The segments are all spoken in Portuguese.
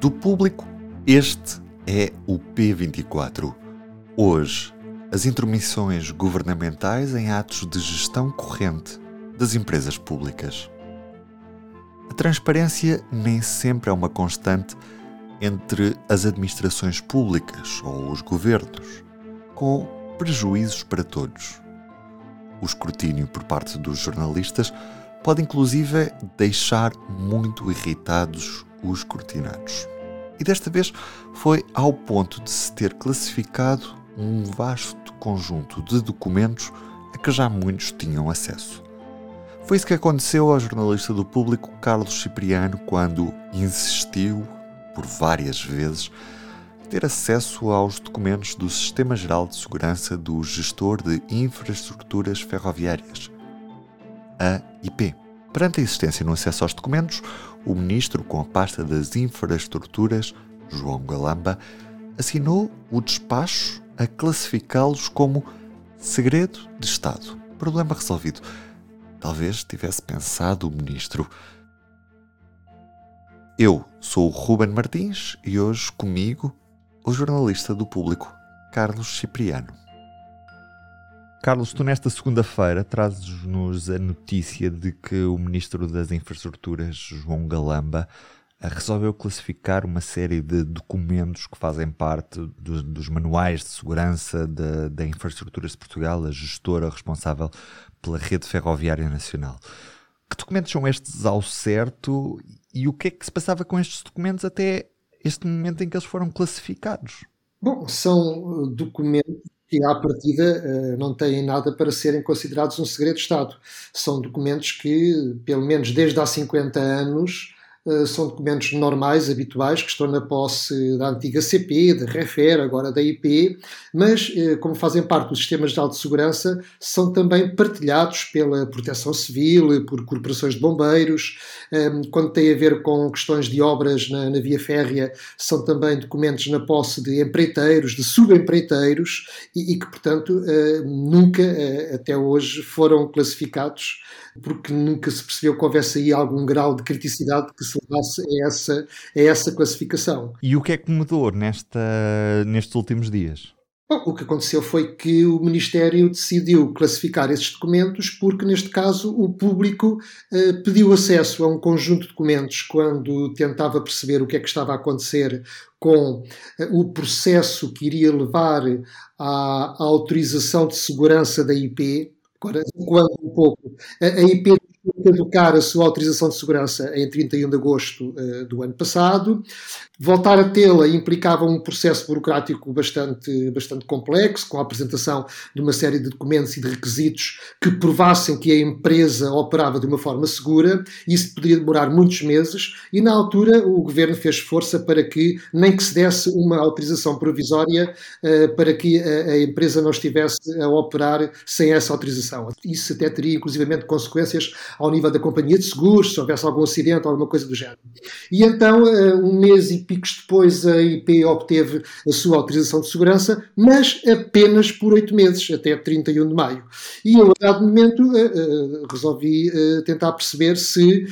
Do público, este é o P24. Hoje, as intromissões governamentais em atos de gestão corrente das empresas públicas. A transparência nem sempre é uma constante entre as administrações públicas ou os governos, com prejuízos para todos. O escrutínio por parte dos jornalistas pode inclusive deixar muito irritados os escrutinados. E desta vez foi ao ponto de se ter classificado um vasto conjunto de documentos a que já muitos tinham acesso. Foi isso que aconteceu ao jornalista do público Carlos Cipriano quando insistiu, por várias vezes, ter acesso aos documentos do Sistema Geral de Segurança do Gestor de Infraestruturas Ferroviárias, a IP. Perante a existência no acesso aos documentos, o ministro com a pasta das infraestruturas, João Galamba, assinou o despacho a classificá-los como segredo de Estado. Problema resolvido. Talvez tivesse pensado o ministro. Eu sou o Ruben Martins e hoje comigo o jornalista do público, Carlos Cipriano. Carlos, tu nesta segunda-feira trazes-nos a notícia de que o Ministro das Infraestruturas, João Galamba, resolveu classificar uma série de documentos que fazem parte do, dos manuais de segurança da Infraestruturas de Portugal, a gestora responsável pela rede ferroviária nacional. Que documentos são estes ao certo e o que é que se passava com estes documentos até este momento em que eles foram classificados? Bom, são uh, documentos que, à partida, uh, não têm nada para serem considerados um segredo de Estado. São documentos que, pelo menos desde há 50 anos, eh, são documentos normais, habituais, que estão na posse da antiga CP, da REFER, agora da IP, mas, eh, como fazem parte dos sistemas de alta segurança, são também partilhados pela Proteção Civil, por corporações de bombeiros. Ehm, quando tem a ver com questões de obras na, na via férrea, são também documentos na posse de empreiteiros, de subempreiteiros, e, e que, portanto, eh, nunca, até hoje, foram classificados, porque nunca se percebeu que houvesse aí algum grau de criticidade que se levasse a essa, a essa classificação. E o que é que mudou nesta, nestes últimos dias? Bom, o que aconteceu foi que o Ministério decidiu classificar esses documentos porque, neste caso, o público eh, pediu acesso a um conjunto de documentos quando tentava perceber o que é que estava a acontecer com eh, o processo que iria levar à, à autorização de segurança da IP. Agora, um pouco, a, a IP caducar a sua autorização de segurança em 31 de agosto uh, do ano passado. Voltar a tê-la implicava um processo burocrático bastante, bastante complexo, com a apresentação de uma série de documentos e de requisitos que provassem que a empresa operava de uma forma segura. Isso poderia demorar muitos meses e, na altura, o governo fez força para que nem que se desse uma autorização provisória uh, para que a, a, empresa não estivesse a operar sem essa autorização. Isso até teria, inclusivamente, consequências ao nível da companhia de seguros, se houvesse algum acidente ou alguma coisa do género. E então, uh, um mês e picos depois a IP obteve a sua autorização de segurança, mas apenas por oito meses, até 31 de maio. E eu, a dado momento, uh, uh, resolvi tentar perceber se,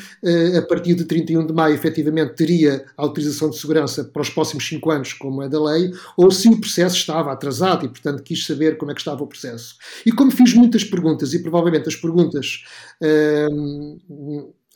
a partir de 31 de maio, efetivamente teria autorização de segurança para os próximos cinco anos, como é da lei, ou se o processo estava atrasado e, portanto, quis saber como é que estava o processo. E como fiz muitas perguntas, e provavelmente as perguntas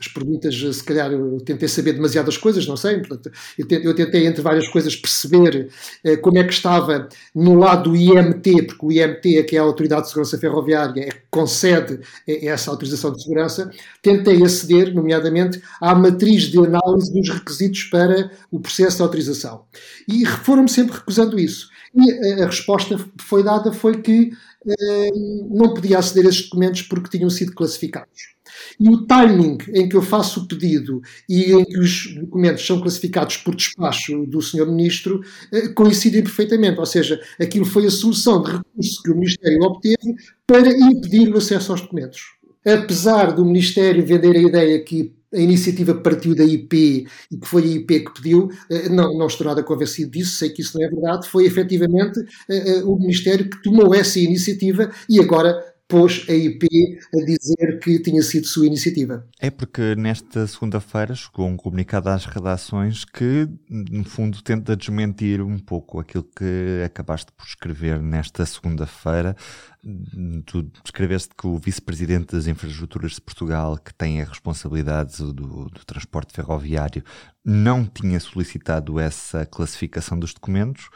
as perguntas, se calhar eu tentei saber demasiadas coisas, não sei, portanto, eu, tentei, entre várias coisas perceber eh, como é que estava no lado do IMT, porque o IMT é que é a Autoridade de Segurança Ferroviária, é que concede eh, essa autorização de segurança, tentei aceder, nomeadamente, à matriz de análise dos requisitos para o processo de autorização. E foram-me sempre recusando isso. E a, resposta que foi dada foi que eh, não podia aceder a esses documentos porque tinham sido classificados. E o timing em que eu faço o pedido e em que os documentos são classificados por despacho do Sr. Ministro eh, coincidem perfeitamente. Ou seja, aquilo foi a solução de recurso que o Ministério obteve para impedir o acesso aos documentos. Apesar do Ministério vender a ideia que a iniciativa partiu da IP e que foi a IP que pediu, eh, não, não estou nada convencido disso, sei que isso não é verdade, foi efetivamente eh, o Ministério que tomou essa iniciativa e agora pôs a IP a dizer que tinha sido sua iniciativa. É porque nesta segunda-feira chegou um comunicado às redações que, no fundo, tenta desmentir um pouco aquilo que acabaste por escrever nesta segunda-feira. Tu escreveste que o vice-presidente das infraestruturas de Portugal, que tem a responsabilidade do, do transporte ferroviário, não tinha solicitado essa classificação dos documentos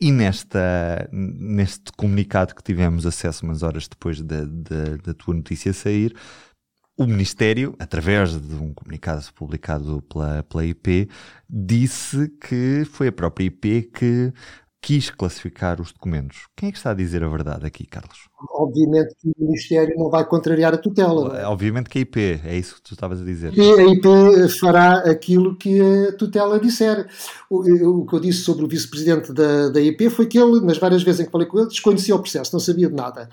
e nesta, neste comunicado que tivemos acesso umas horas depois da, tua notícia sair, o Ministério, através de um comunicado publicado pela, pela IP, disse que foi a própria IP que quis classificar os documentos. Quem é que está a dizer a verdade aqui, Carlos? Obviamente que o Ministério não vai contrariar a tutela. É? Obviamente que a IP, é isso que tu estavas a dizer. E a IP fará aquilo que a tutela disser. O, o que eu disse sobre o vice-presidente da, da IP foi que ele, nas várias vezes em que falei com ele, desconhecia o processo, não sabia de nada.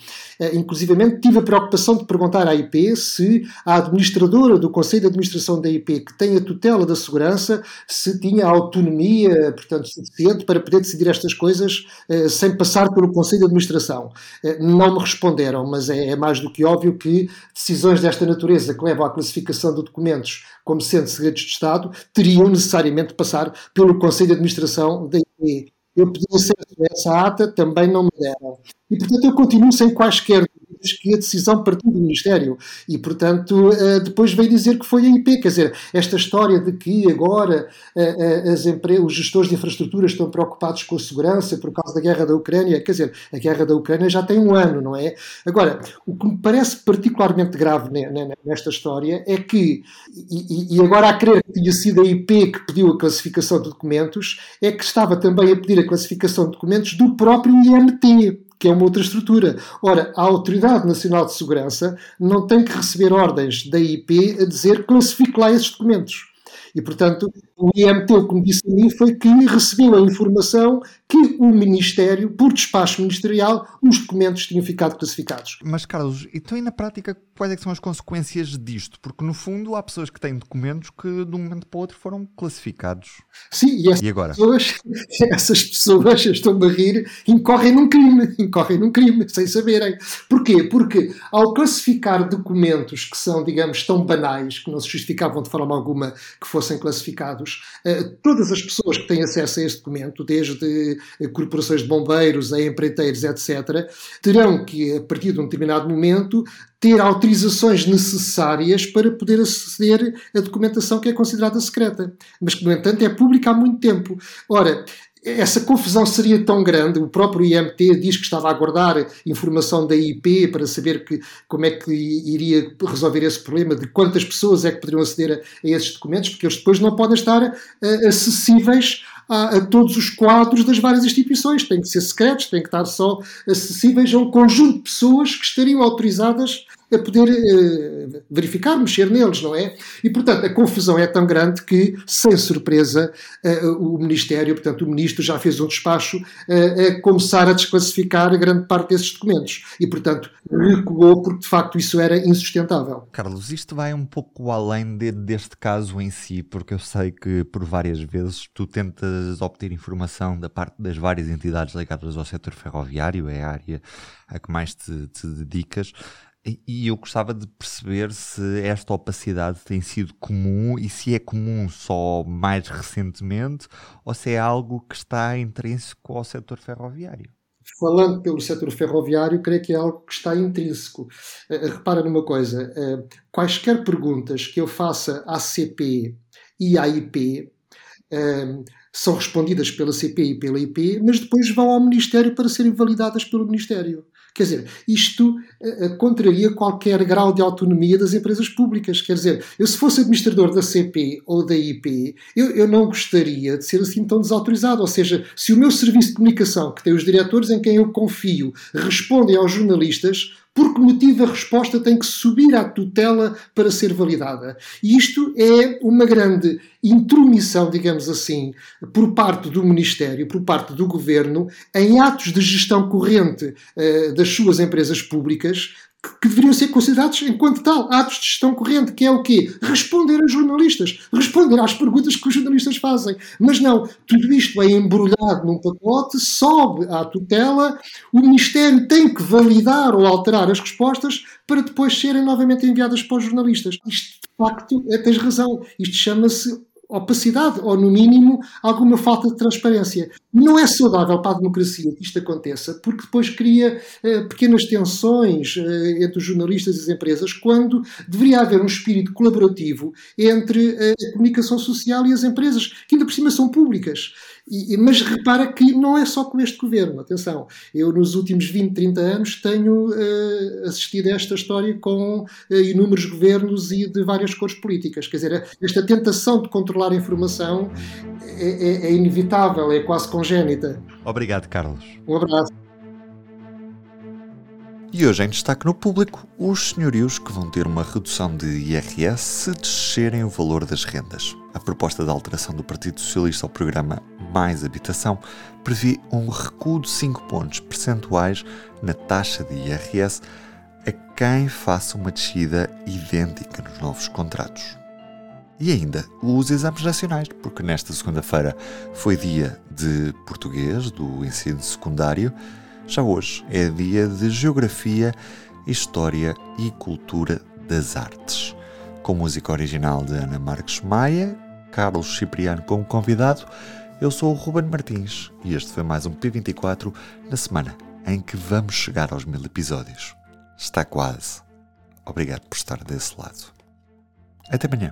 Inclusivamente tive a preocupação de perguntar à IP se a administradora do Conselho de Administração da IP, que tem a tutela da segurança, se tinha autonomia, portanto, suficiente para poder decidir estas coisas uh, sem passar pelo Conselho de Administração. Uh, não responderam, mas é, é, mais do que óbvio que decisões desta natureza que levam à classificação de documentos como sendo segredos de Estado teriam necessariamente de passar pelo Conselho de Administração da IE. Eu pedi acesso a essa ata, também não me deram. E, portanto, eu continuo sem quaisquer que a decisão partiu do Ministério e, portanto, eh, depois veio dizer que foi a IP. Quer dizer, esta história de que agora eh, eh, as os gestores de infraestruturas estão preocupados com a segurança por causa da guerra da Ucrânia, quer dizer, a guerra da Ucrânia já tem um ano, não é? Agora, o que me parece particularmente grave nesta história é que, e agora a crer que tinha sido a IP que pediu a classificação de documentos, é que estava também a pedir a classificação de documentos do próprio IMT que é uma outra estrutura. Ora, a Autoridade Nacional de Segurança não tem que receber ordens da IP a dizer classifique lá esses documentos. E, portanto, o IMT, o que me disse a mim, foi que recebeu a informação que o Ministério, por despacho ministerial, os documentos tinham ficado classificados. Mas, Carlos, então e na prática quais é são as consequências disto? Porque, no fundo, há pessoas que têm documentos que, de um momento para o outro, foram classificados. Sim, e, essas, e agora? Pessoas, essas pessoas, estão a rir, incorrem num crime, incorrem num crime, sem saberem. Porquê? Porque, ao classificar documentos que são, digamos, tão banais, que não se justificavam de forma alguma que fossem classificados, eh, todas as pessoas que têm acesso a este documento, desde corporações de bombeiros, a empreiteiros, etc., terão que, a partir de um determinado momento, ter autorizações necessárias para poder aceder à documentação que é considerada secreta, mas que, no entanto, é pública há muito tempo. Ora, essa confusão seria tão grande. O próprio IMT diz que estava a aguardar informação da IP para saber que, como é que iria resolver esse problema, de quantas pessoas é que poderiam aceder a, a esses documentos, porque eles depois não podem estar uh, acessíveis a, a, todos os quadros das várias instituições. Têm que ser secretos, têm que estar só acessíveis a um conjunto de pessoas que estariam autorizadas a poder uh, verificar, mexer neles, não é? E, portanto, a confusão é tão grande que, sem surpresa, uh, o Ministério, portanto, o Ministro já fez um despacho uh, a começar a desclassificar grande parte desses documentos. E, portanto, recuou porque, de facto, isso era insustentável. Carlos, isto vai um pouco além de, deste caso em si, porque eu sei que, por várias vezes, tu tentas obter informação da parte das várias entidades ligadas ao setor ferroviário, é a área a que mais te, te dedicas. E eu gostava de perceber se esta opacidade tem sido comum e se é comum só mais recentemente ou se é algo que está intrínseco ao setor ferroviário. Falando pelo setor ferroviário, creio que é algo que está intrínseco. Uh, repara numa coisa: uh, quaisquer perguntas que eu faça à CP e à IP são respondidas pela CP e pela IP, mas depois vão ao Ministério para serem validadas pelo Ministério. Quer dizer, isto uh, contraria qualquer grau de autonomia das empresas públicas. Quer dizer, eu se fosse administrador da CP ou da IP, eu, eu não gostaria de ser assim tão desautorizado. Ou seja, se o meu serviço de comunicação, que tem os diretores em quem eu confio, respondem aos jornalistas, por que motivo a resposta tem que subir à tutela para ser validada? E isto é uma grande intromissão, digamos assim, por parte do Ministério, por parte do Governo, em atos de gestão corrente uh, das suas empresas públicas, que deveriam ser considerados enquanto tal, atos de gestão corrente, que é o quê? Responder a jornalistas, responder às perguntas que os jornalistas fazem. Mas não, tudo isto é embrulhado num pacote, sobe à tutela, o Ministério tem que validar ou alterar as respostas para depois serem novamente enviadas para os jornalistas. Isto, de facto, é, tens razão, isto chama-se opacidade ou, no mínimo, alguma falta de transparência. Não é saudável para a democracia que isto aconteça, porque depois cria eh, pequenas tensões eh, entre os jornalistas e as empresas, quando deveria haver um espírito colaborativo entre eh, a comunicação social e as empresas, que ainda por cima são públicas. E, mas repara que não é só com este governo, atenção. Eu, nos últimos 20, 30 anos, tenho assistido a esta história com inúmeros governos e de várias cores políticas. Quer dizer, esta tentação de controlar a informação é, é, é inevitável, é quase congénita. Obrigado, Carlos. Um abraço. E hoje em destaque no público, os senhorios que vão ter uma redução de IRS se descerem o valor das rendas. A proposta de alteração do Partido Socialista ao programa Mais Habitação prevê um recuo de 5 pontos percentuais na taxa de IRS a quem faça uma descida idêntica nos novos contratos. E ainda os exames nacionais, porque nesta segunda-feira foi dia de português do ensino secundário já hoje é dia de Geografia, História e Cultura das Artes. Com música original de Ana Marques Maia, Carlos Cipriano como convidado, eu sou o Ruben Martins e este foi mais um P24 na semana em que vamos chegar aos mil episódios. Está quase. Obrigado por estar desse lado. Até amanhã.